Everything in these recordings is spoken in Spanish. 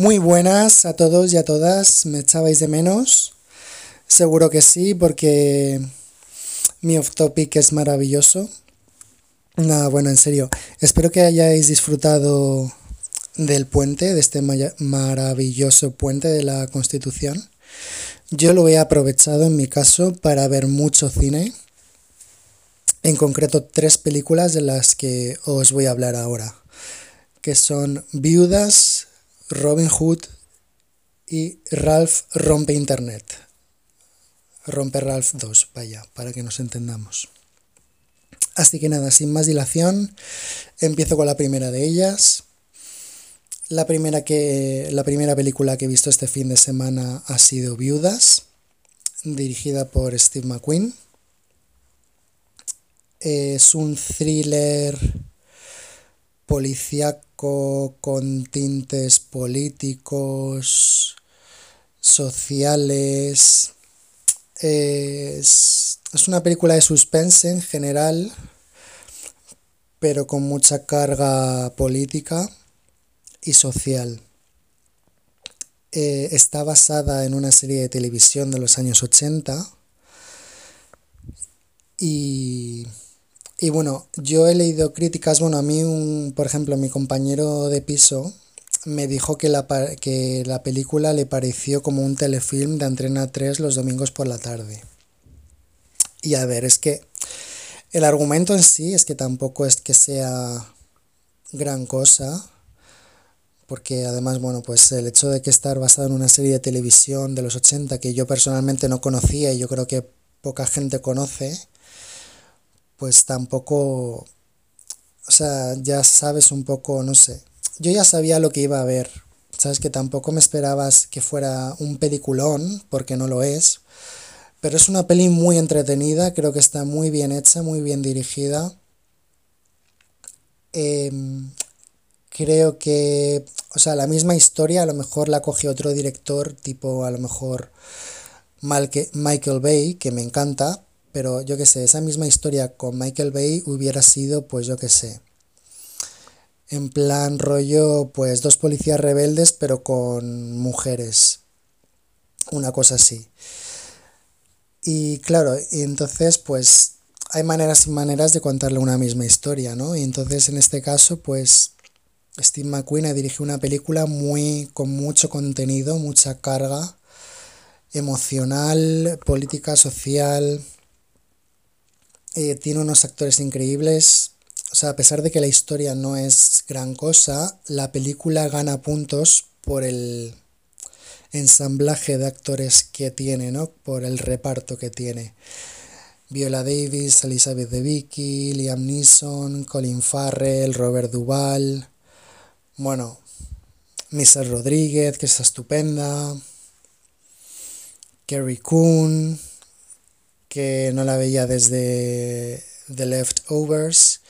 Muy buenas a todos y a todas. ¿Me echabais de menos? Seguro que sí, porque mi off topic es maravilloso. Nada, bueno, en serio. Espero que hayáis disfrutado del puente, de este maravilloso puente de la Constitución. Yo lo he aprovechado en mi caso para ver mucho cine. En concreto, tres películas de las que os voy a hablar ahora, que son Viudas, Robin Hood y Ralph Rompe Internet. Rompe Ralph 2, vaya, para que nos entendamos. Así que nada, sin más dilación, empiezo con la primera de ellas. La primera, que, la primera película que he visto este fin de semana ha sido Viudas, dirigida por Steve McQueen. Es un thriller policíaco con tintes políticos, sociales. Es, es una película de suspense en general, pero con mucha carga política y social. Eh, está basada en una serie de televisión de los años 80 y y bueno, yo he leído críticas, bueno, a mí, un, por ejemplo, mi compañero de piso me dijo que la, que la película le pareció como un telefilm de Antrena 3 los domingos por la tarde. Y a ver, es que el argumento en sí es que tampoco es que sea gran cosa, porque además, bueno, pues el hecho de que estar basado en una serie de televisión de los 80 que yo personalmente no conocía y yo creo que poca gente conoce, pues tampoco, o sea, ya sabes un poco, no sé, yo ya sabía lo que iba a ver, sabes que tampoco me esperabas que fuera un peliculón, porque no lo es, pero es una peli muy entretenida, creo que está muy bien hecha, muy bien dirigida. Em, creo que, o sea, la misma historia a lo mejor la cogió otro director, tipo a lo mejor Michael Bay, que me encanta, pero yo qué sé, esa misma historia con Michael Bay hubiera sido, pues yo qué sé, en plan rollo, pues dos policías rebeldes, pero con mujeres. Una cosa así. Y claro, y entonces pues hay maneras y maneras de contarle una misma historia, ¿no? Y entonces en este caso pues Steve McQueen ha dirigido una película muy con mucho contenido, mucha carga emocional, política, social, eh, tiene unos actores increíbles. O sea, a pesar de que la historia no es gran cosa, la película gana puntos por el ensamblaje de actores que tiene, ¿no? Por el reparto que tiene. Viola Davis, Elizabeth Debicki, Liam Neeson, Colin Farrell, Robert Duvall. Bueno, Misa Rodríguez, que es estupenda. Kerry Coon, que no la veía desde The Leftovers.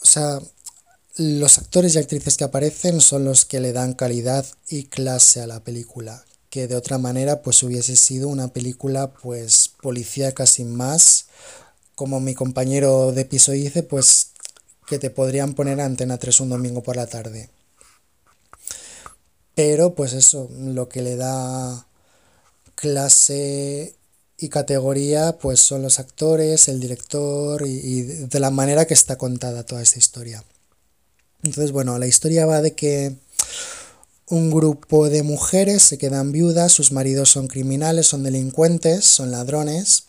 O sea, los actores y actrices que aparecen son los que le dan calidad y clase a la película, que de otra manera pues hubiese sido una película pues policíaca sin más, como mi compañero de piso dice, pues que te podrían poner Antena 3 un domingo por la tarde. Pero pues eso, lo que le da clase y categoría pues son los actores, el director y, de la manera que está contada toda esta historia. Entonces, bueno, la historia va de que un grupo de mujeres se quedan viudas, sus maridos son criminales, son delincuentes, son ladrones.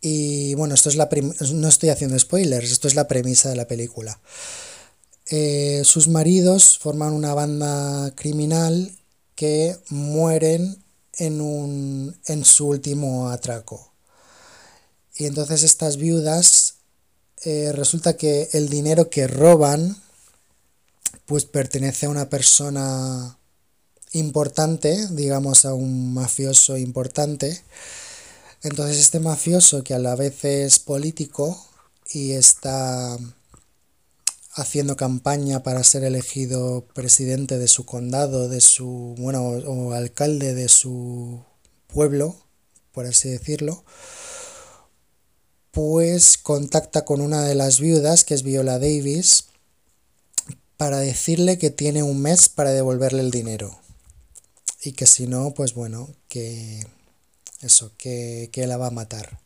Y bueno, esto es la no estoy haciendo spoilers, esto es la premisa de la película. Eh, sus maridos forman una banda criminal que mueren en, un, en su último atraco. Y entonces estas viudas, eh, resulta que el dinero que roban, pues pertenece a una persona importante, digamos a un mafioso importante. Entonces este mafioso que a la vez es político y está haciendo campaña para ser elegido presidente de su condado, de su, bueno, o, alcalde de su pueblo, por así decirlo, pues contacta con una de las viudas, que es Viola Davis, para decirle que tiene un mes para devolverle el dinero. Y que si no, pues bueno, que eso, que, que la va a matar.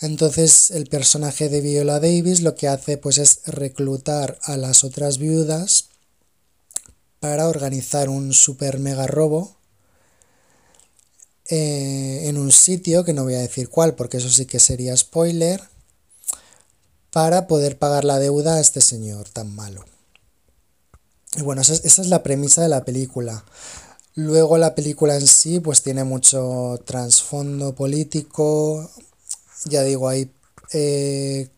Entonces el personaje de Viola Davis lo que hace pues es reclutar a las otras viudas para organizar un super mega robo eh, en un sitio que no voy a decir cuál porque eso sí que sería spoiler para poder pagar la deuda a este señor tan malo. Y bueno, esa es, esa es la premisa de la película. Luego la película en sí pues tiene mucho trasfondo político, ya digo, hay eh,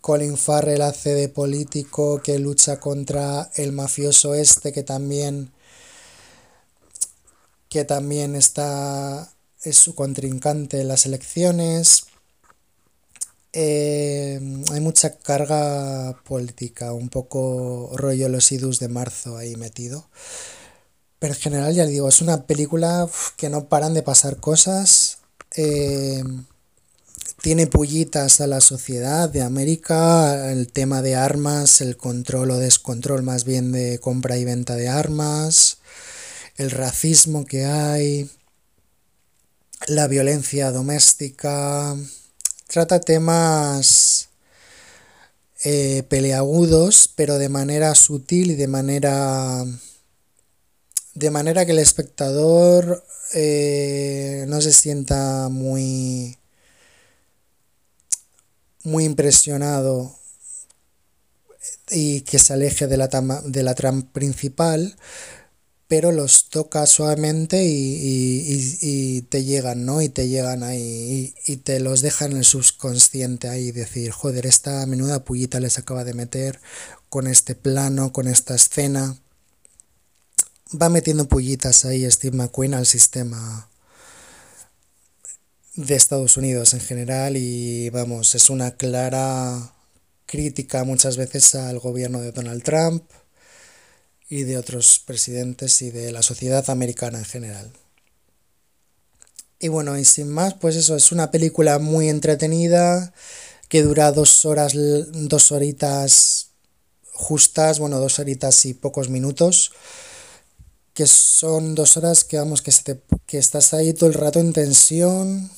Colin Farrell hace de político que lucha contra el mafioso este que también que también está es su contrincante en las elecciones eh, hay mucha carga política un poco rollo los idus de marzo ahí metido pero en general, ya digo, es una película que no paran de pasar cosas. Eh, tiene pullitas a la sociedad de América, el tema de armas, el control o descontrol más bien de compra y venta de armas, el racismo que hay, la violencia doméstica. Trata temas eh, peleagudos, pero de manera sutil y de manera de manera que el espectador eh, no se sienta muy muy impresionado y que se aleje de la, de la trama principal, pero los toca suavemente y, te llegan, ¿no? Y te llegan ahí y, te los dejan en el subconsciente ahí, decir, joder, esta menuda pullita les acaba de meter con este plano, con esta escena va metiendo pullitas ahí Steve McQueen al sistema de Estados Unidos en general y vamos, es una clara crítica muchas veces al gobierno de Donald Trump y de otros presidentes y de la sociedad americana en general. Y bueno, y sin más, pues eso, es una película muy entretenida que dura dos horas, dos horitas justas, bueno, dos horitas y pocos minutos que son dos horas que vamos, que, que estás ahí todo el rato en tensión,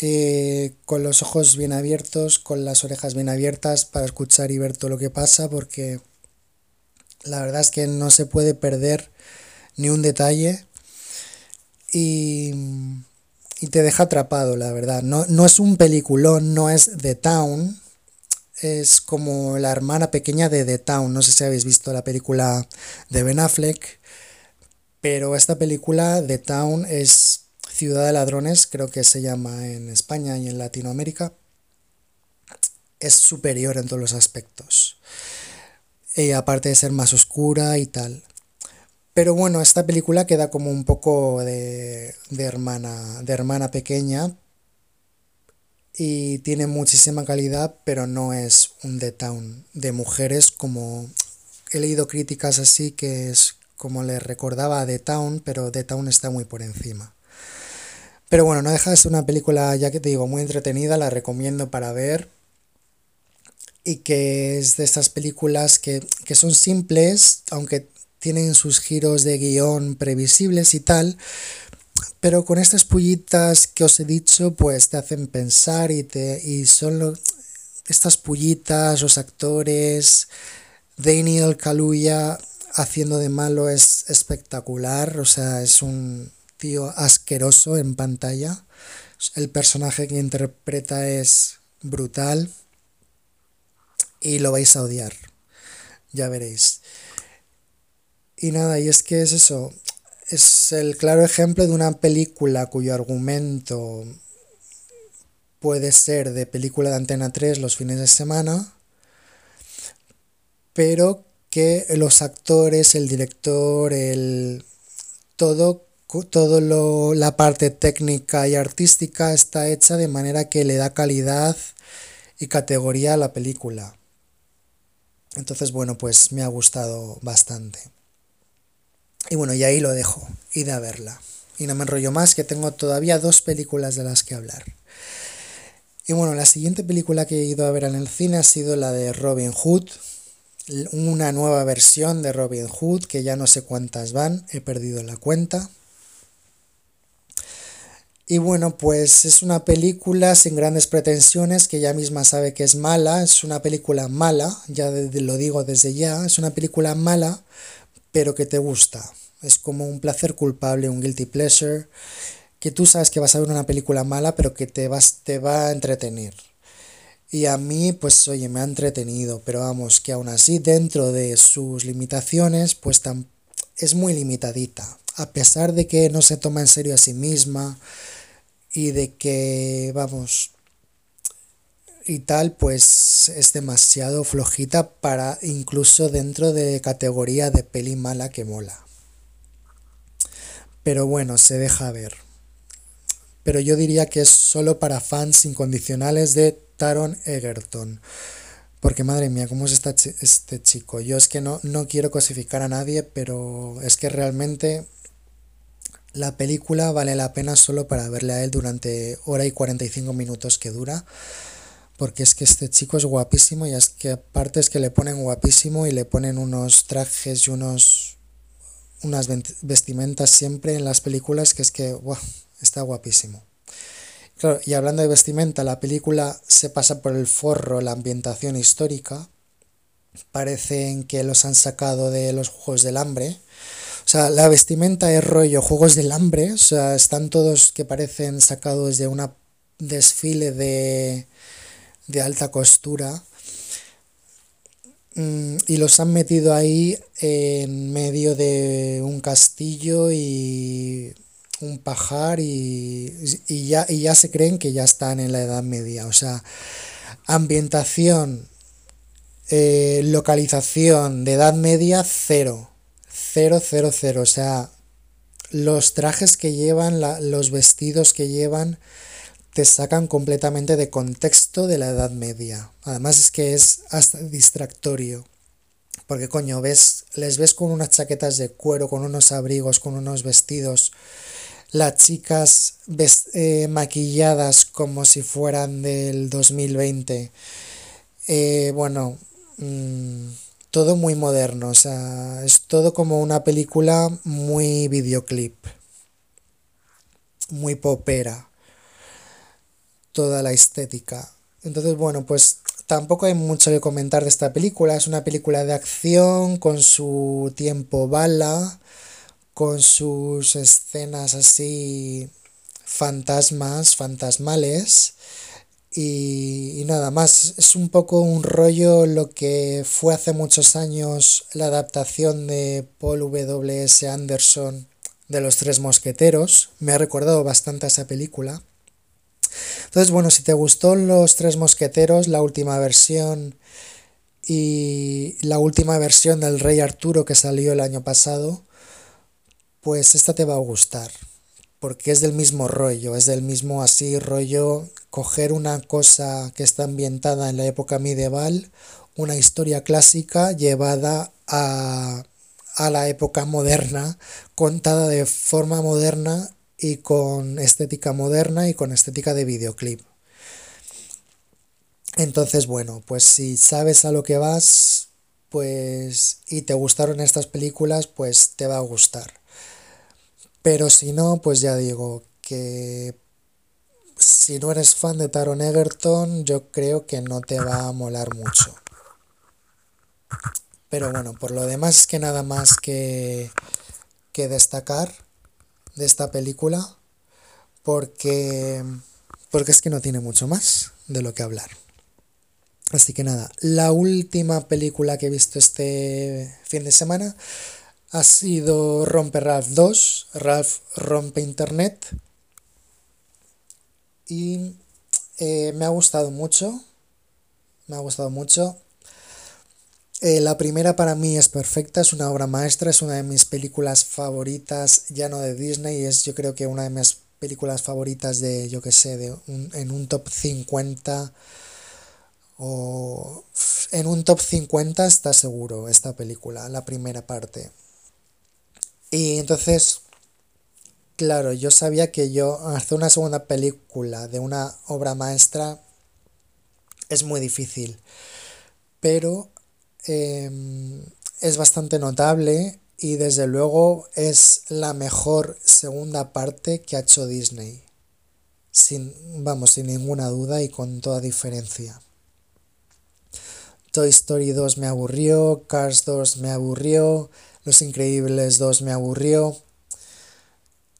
eh, con los ojos bien abiertos, con las orejas bien abiertas para escuchar y ver todo lo que pasa, porque la verdad es que no se puede perder ni un detalle y, y te deja atrapado, la verdad. No, no es un peliculón, no es The Town, es como la hermana pequeña de The Town. No sé si habéis visto la película de Ben Affleck pero esta película, The Town, es Ciudad de Ladrones, creo que se llama en España y en Latinoamérica. Es superior en todos los aspectos. Y aparte de ser más oscura y tal. Pero bueno, esta película queda como un poco de, de, hermana, de hermana pequeña. Y tiene muchísima calidad, pero no es un The Town de mujeres como he leído críticas así que es como le recordaba a The Town, pero The Town está muy por encima. Pero bueno, no deja de ser una película, ya que te digo, muy entretenida, la recomiendo para ver. Y que es de estas películas que, que son simples, aunque tienen sus giros de guion previsibles y tal, pero con estas pullitas que os he dicho, pues te hacen pensar y, te, y son estas pullitas, los actores, Daniel Kaluuya haciendo de malo es espectacular, o sea, es un tío asqueroso en pantalla. El personaje que interpreta es brutal y lo vais a odiar, ya veréis. Y nada, y es que es eso, es el claro ejemplo de una película cuyo argumento puede ser de película de Antena 3 los fines de semana, pero que los actores, el director, el todo todo lo, la parte técnica y artística está hecha de manera que le da calidad y categoría a la película. Entonces, bueno, pues me ha gustado bastante. Y bueno, y ahí lo dejo, id a verla. Y no me enrollo más, que tengo todavía dos películas de las que hablar. Y bueno, la siguiente película que he ido a ver en el cine ha sido la de Robin Hood, una nueva versión de Robin Hood, que ya no sé cuántas van, he perdido la cuenta. Y bueno, pues es una película sin grandes pretensiones, que ya misma sabe que es mala, es una película mala, ya lo digo desde ya, es una película mala, pero que te gusta. Es como un placer culpable, un guilty pleasure, que tú sabes que vas a ver una película mala, pero que te, vas, te va a entretener. Y a mí, pues oye, me ha entretenido, pero vamos, que aún así, dentro de sus limitaciones, pues es muy limitadita. A pesar de que no se toma en serio a sí misma y de que, vamos, y tal, pues es demasiado flojita para incluso dentro de categoría de peli mala que mola. Pero bueno, se deja ver. Pero yo diría que es solo para fans incondicionales de Taron Egerton. Porque madre mía, ¿cómo es este chico? Yo es que no, no quiero cosificar a nadie, pero es que realmente la película vale la pena solo para verle a él durante hora y 45 minutos que dura. Porque es que este chico es guapísimo y es que aparte es que le ponen guapísimo y le ponen unos trajes y unos unas vestimentas siempre en las películas que es que está guapísimo y hablando de vestimenta, la película se pasa por el forro la ambientación histórica. Parecen que los han sacado de los Juegos del Hambre. O sea, la vestimenta es rollo Juegos del Hambre. O sea, están todos que parecen sacados de un desfile de, de alta costura. Mm, y los han metido ahí en medio de un castillo y un pajar y, ya, y ya se creen que ya están en la Edad Media. O sea, ambientación, eh, localización de Edad Media, cero. Cero, cero, cero. O sea, los trajes que llevan, los vestidos que llevan, te sacan completamente de contexto de la Edad Media. Además es que es hasta distractorio. Porque coño, ves, les ves con unas chaquetas de cuero, con unos abrigos, con unos vestidos las chicas eh, maquilladas como si fueran del 2020. Eh, bueno, mm, todo muy moderno, o sea, es todo como una película muy videoclip, muy popera, toda la estética. Entonces, bueno, pues tampoco hay mucho que comentar de esta película, es una película de acción con su tiempo bala con sus escenas así fantasmas, fantasmales. Y, nada más, es un poco un rollo lo que fue hace muchos años la adaptación de Paul W.S. Anderson de Los Tres Mosqueteros. Me ha recordado bastante esa película. Entonces, bueno, si te gustó Los Tres Mosqueteros, la última versión y la última versión del Rey Arturo que salió el año pasado, pues esta te va a gustar, porque es del mismo rollo, es del mismo así rollo coger una cosa que está ambientada en la época medieval, una historia clásica llevada a, a la época moderna, contada de forma moderna y con estética moderna y con estética de videoclip. Entonces, bueno, pues si sabes a lo que vas, pues y te gustaron estas películas, pues te va a gustar. Pero si no, pues ya digo que si no eres fan de Taron Egerton, yo creo que no te va a molar mucho. Pero bueno, por lo demás es que nada más que, que destacar de esta película, porque, porque es que no tiene mucho más de lo que hablar. Así que nada, la última película que he visto este fin de semana ha sido Rompe Ralph 2, Ralph rompe Internet. Y eh, me ha gustado mucho. Me ha gustado mucho. Eh, la primera para mí es perfecta, es una obra maestra, es una de mis películas favoritas, ya no de Disney, es yo creo que una de mis películas favoritas de, yo que sé, de en un top 50 o en un top 50 está seguro esta película, la primera parte. Y entonces, claro, yo sabía que yo hacer una segunda película de una obra maestra es muy difícil. Pero em, es bastante notable y desde luego es la mejor segunda parte que ha hecho Disney. Sin, vamos, sin ninguna duda y con toda diferencia. Toy Story 2 me aburrió, Cars 2 me aburrió, Los Increíbles 2 me aburrió,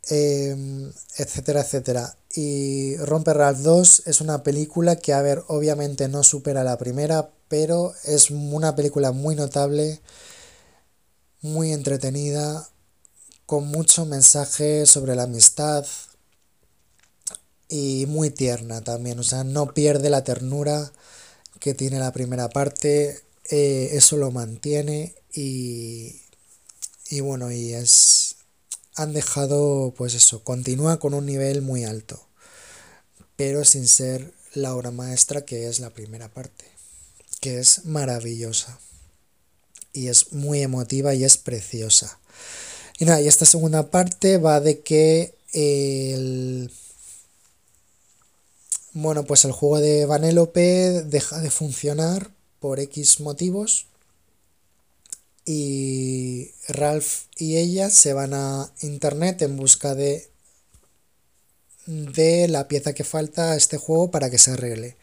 em, etcétera, etcétera. Y Romper Ralph 2 es una película que, a ver, obviamente no supera la primera, pero es una película muy notable muy entretenida, con mucho mensaje sobre la amistad y muy tierna también, o sea, no pierde la ternura que tiene la primera parte, eh, eso lo mantiene y, y bueno, y es, han dejado, pues eso, continúa con un nivel muy alto, pero sin ser la obra maestra que es la primera parte, que es maravillosa y es muy emotiva y es preciosa. Y nada, y esta segunda parte va de que el... Bueno, pues el juego de Vanellope deja de funcionar por X motivos y Ralph y ella se van a internet en busca de de la pieza que falta a este juego para que se arregle.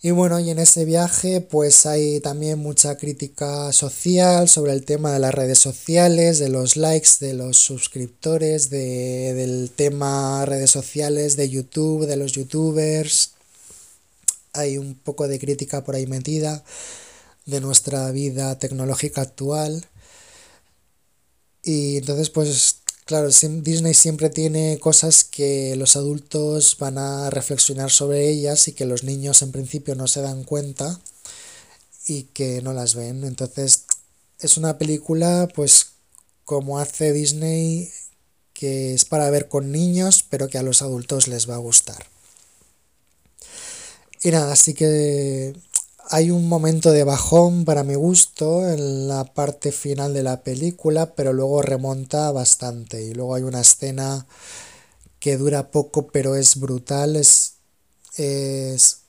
Y bueno, y en ese viaje pues hay también mucha crítica social sobre el tema de las redes sociales, de los likes, de los suscriptores, de, del tema redes sociales, de YouTube, de los youtubers. Hay un poco de crítica por ahí metida de nuestra vida tecnológica actual. Y entonces pues Claro, Disney siempre tiene cosas que los adultos van a reflexionar sobre ellas y que los niños en principio no se dan cuenta y que no las ven. Entonces, es una película, pues, como hace Disney, que es para ver con niños, pero que a los adultos les va a gustar. Y nada, así que hay un momento de bajón para mi gusto en la parte final de la película, pero luego remonta bastante. Y luego hay una escena que dura poco, pero es brutal, es, es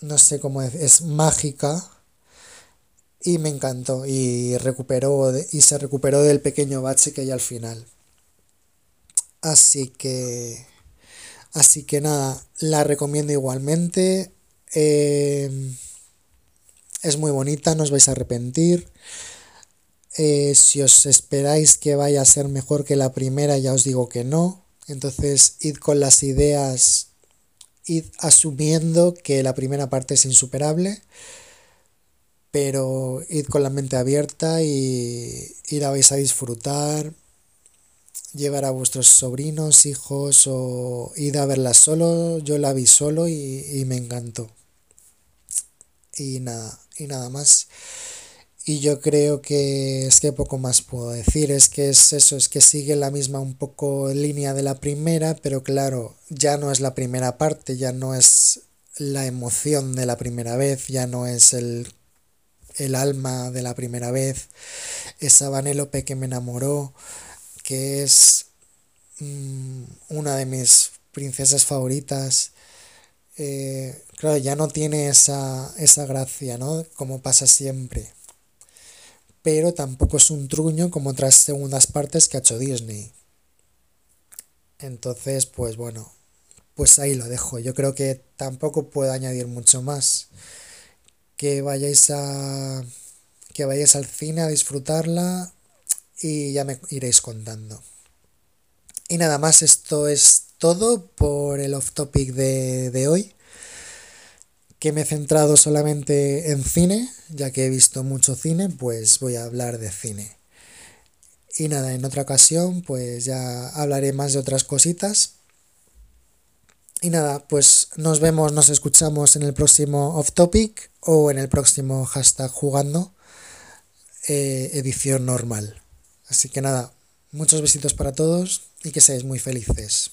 no sé cómo es, es mágica y me encantó y recuperó y se recuperó del pequeño bache que hay al final. Así que así que nada, la recomiendo igualmente. Eh, es muy bonita, no os vais a arrepentir. Eh, si os esperáis que vaya a ser mejor que la primera, ya os digo que no. Entonces, id con las ideas, id asumiendo que la primera parte es insuperable, pero id con la mente abierta y, y la vais a disfrutar. Llevar a vuestros sobrinos, hijos o id a verla solo. Yo la vi solo y, y me encantó. Y nada, y nada más. Y yo creo que es que poco más puedo decir, es que es eso, es que sigue la misma un poco línea de la primera, pero claro, ya no es la primera parte, ya no es la emoción de la primera vez, ya no es el, el alma de la primera vez, esa Vanélope que me enamoró, que es mm, una de mis princesas favoritas. Eh, claro, ya no tiene esa, esa gracia, ¿no? Como pasa siempre. Pero tampoco es un truño como otras segundas partes que ha hecho Disney. Entonces, pues bueno, pues ahí lo dejo. Yo creo que tampoco puedo añadir mucho más. Que vayáis a. que vayáis al cine a disfrutarla y ya me iréis contando. Y nada más, esto es todo por el off topic de, de hoy que me he centrado solamente en cine, ya que he visto mucho cine, pues voy a hablar de cine. Y nada, en otra ocasión pues ya hablaré más de otras cositas. Y nada, pues nos vemos, nos escuchamos en el próximo off topic o en el próximo hashtag jugando eh, edición normal. Así que nada, muchos besitos para todos y que seáis muy felices.